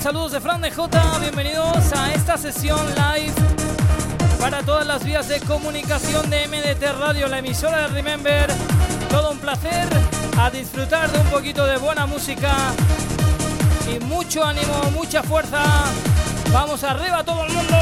Saludos de Fran de J. Bienvenidos a esta sesión live para todas las vías de comunicación de MDT Radio, la emisora de Remember. Todo un placer a disfrutar de un poquito de buena música y mucho ánimo, mucha fuerza. Vamos arriba todo el mundo.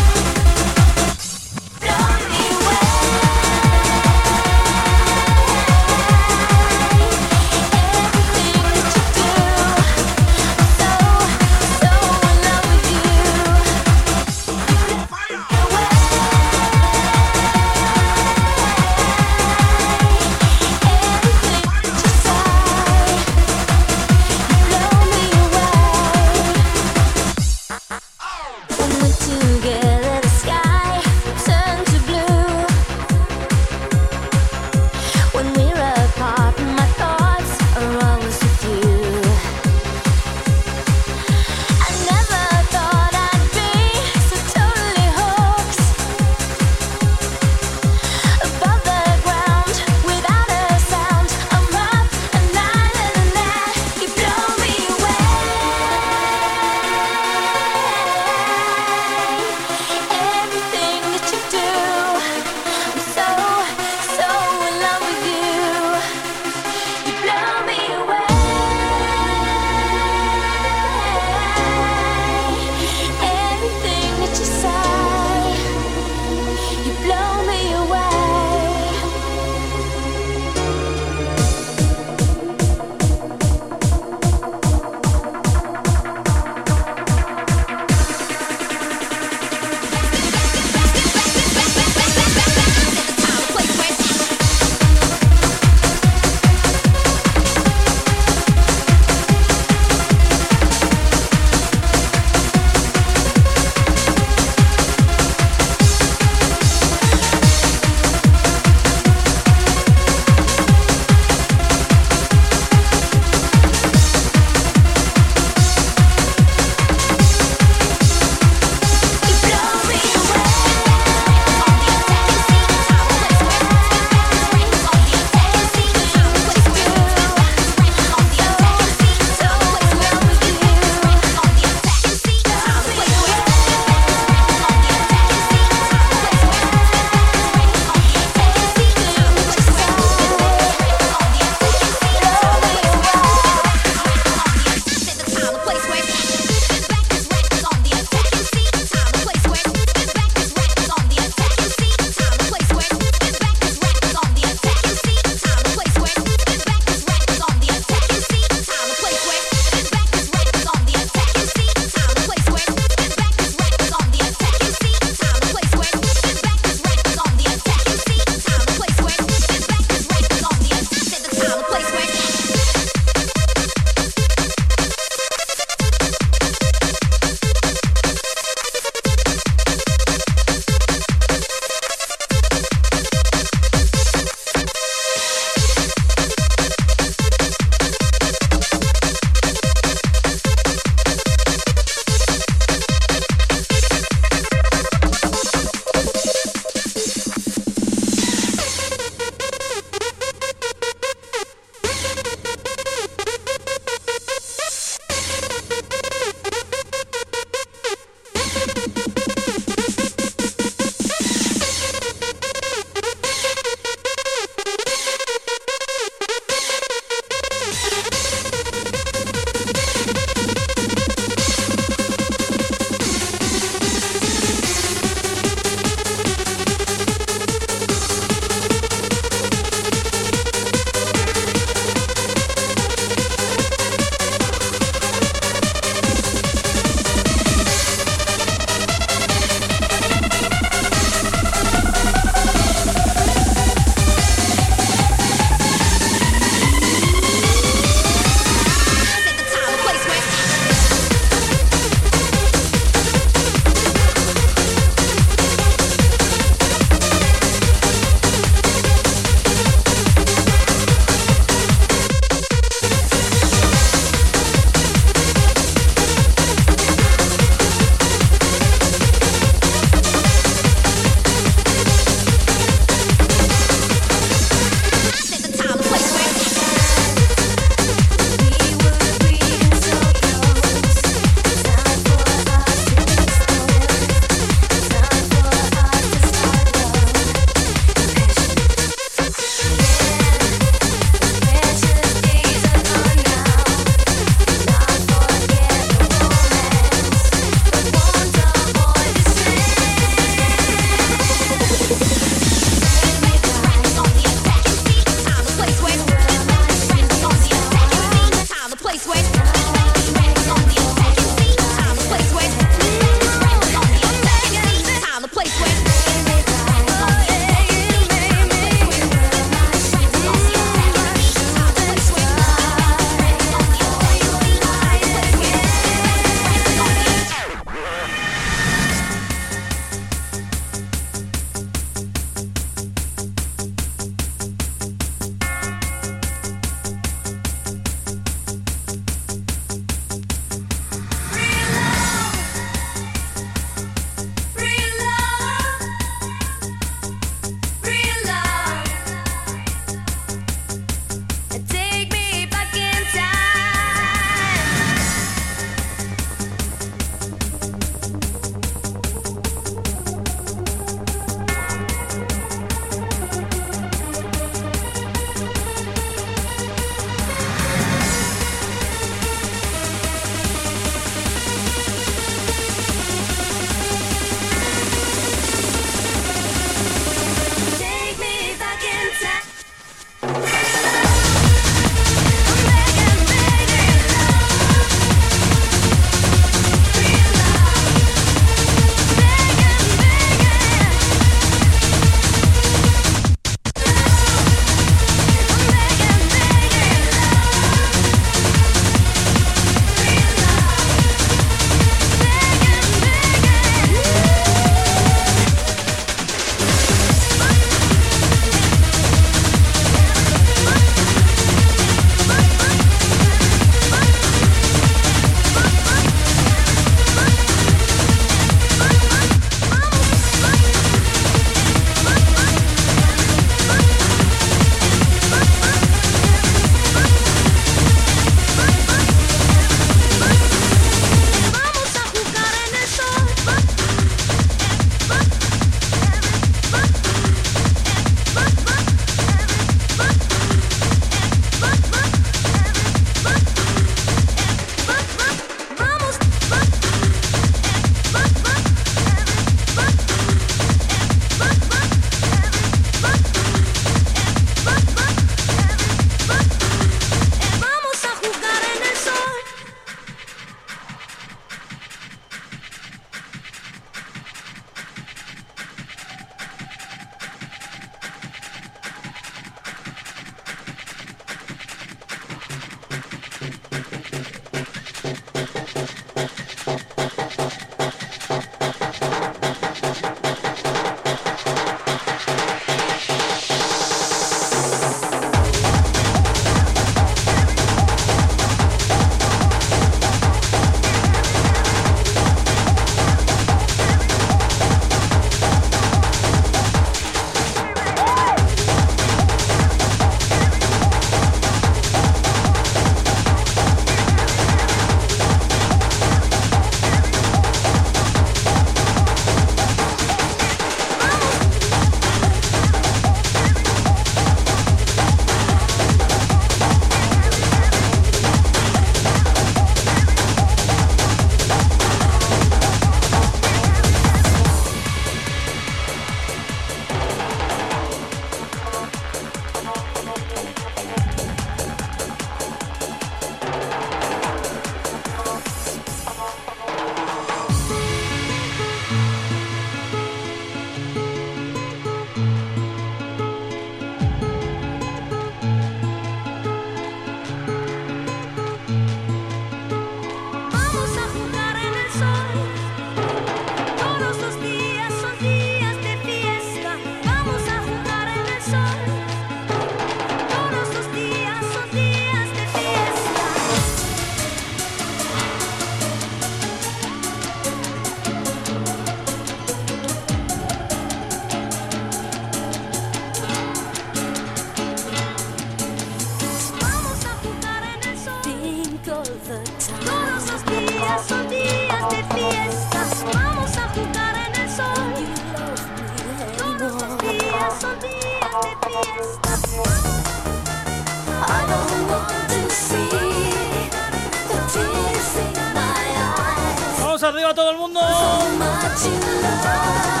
「どうぞー!」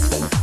Music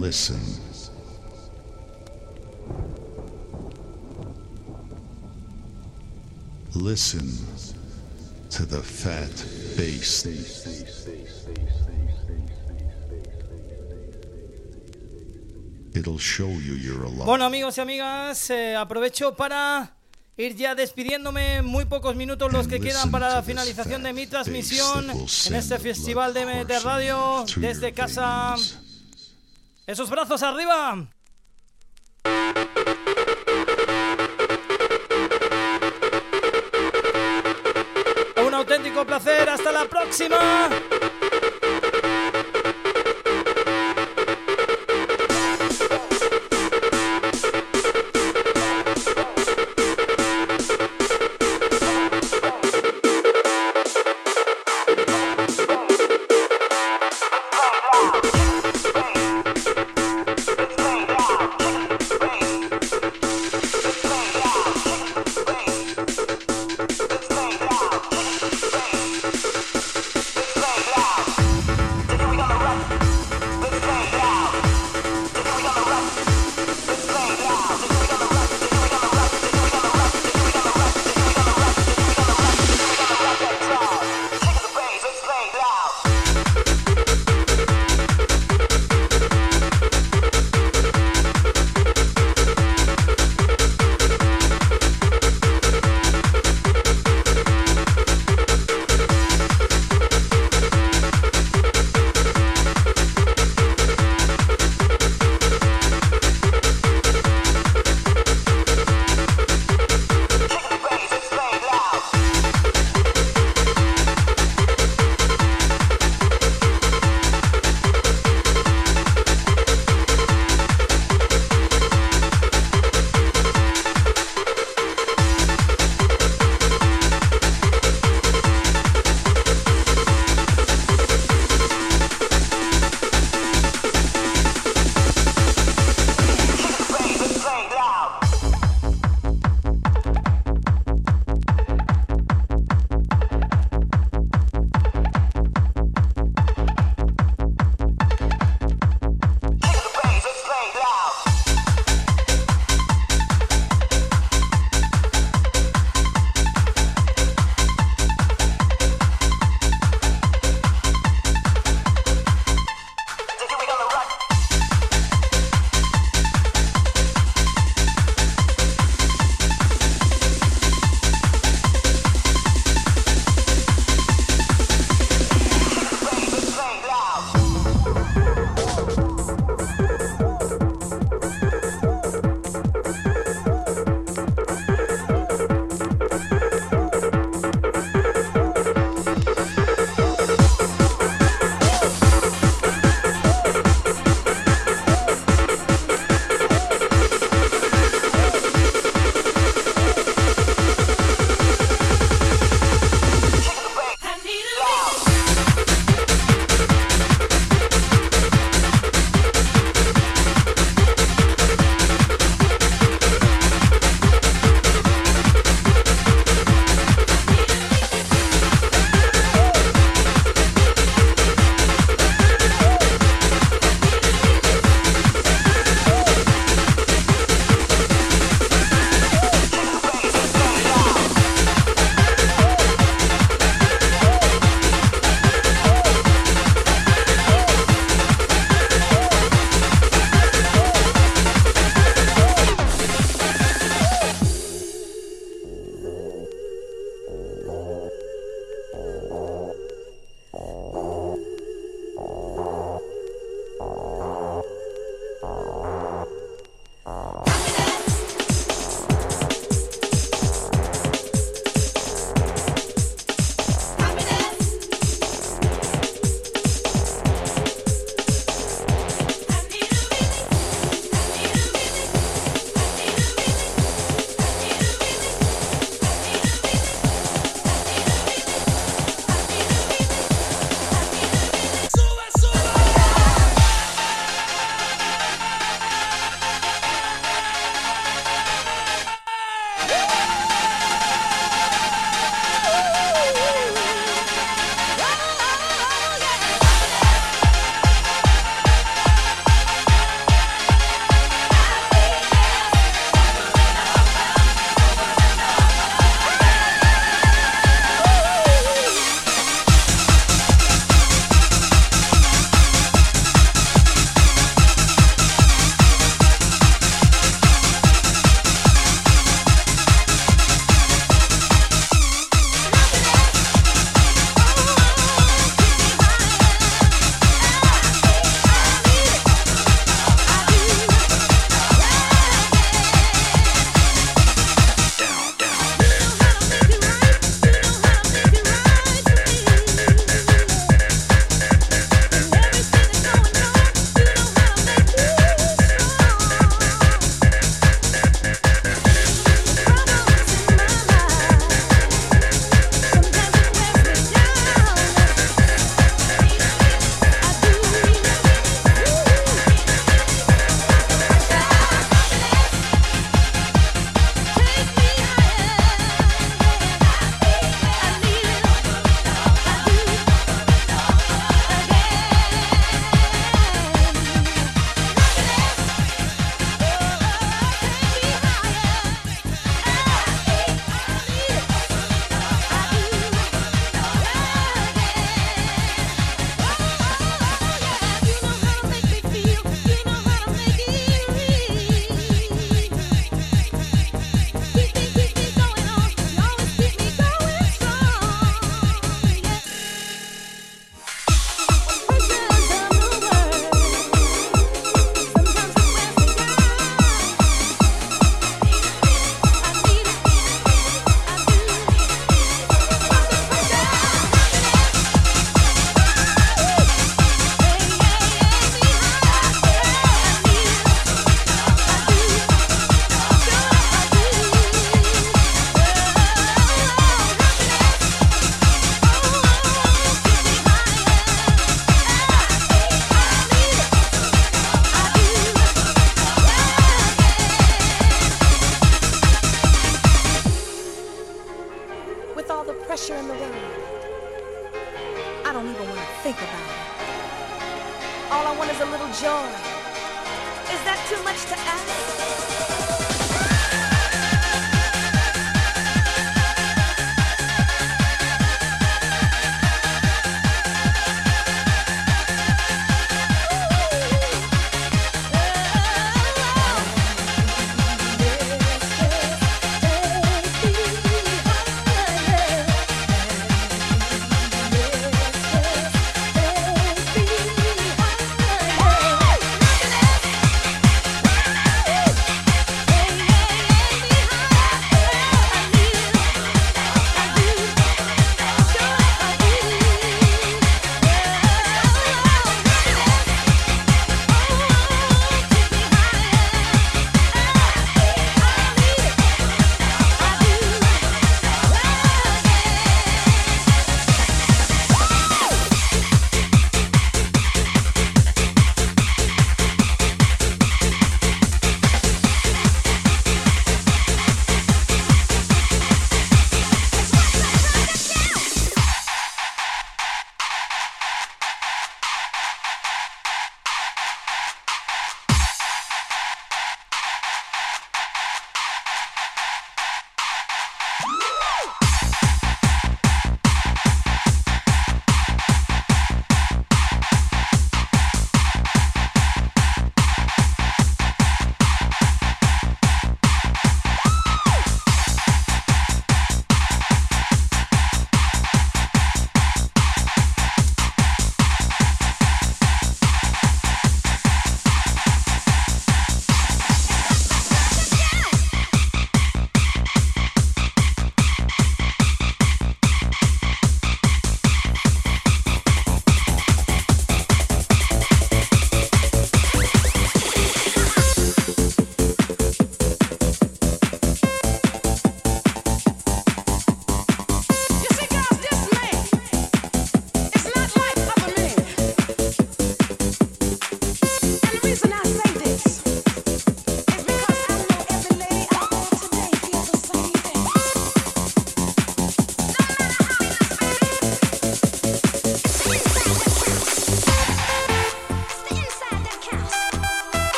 Listen Listen to the fat bass. It'll show you you're alive. Bueno amigos y amigas, eh, aprovecho para ir ya despidiéndome. Muy pocos minutos los que quedan para la finalización de mi transmisión en este festival de MT Radio desde casa. Esos brazos arriba. Un auténtico placer. Hasta la próxima.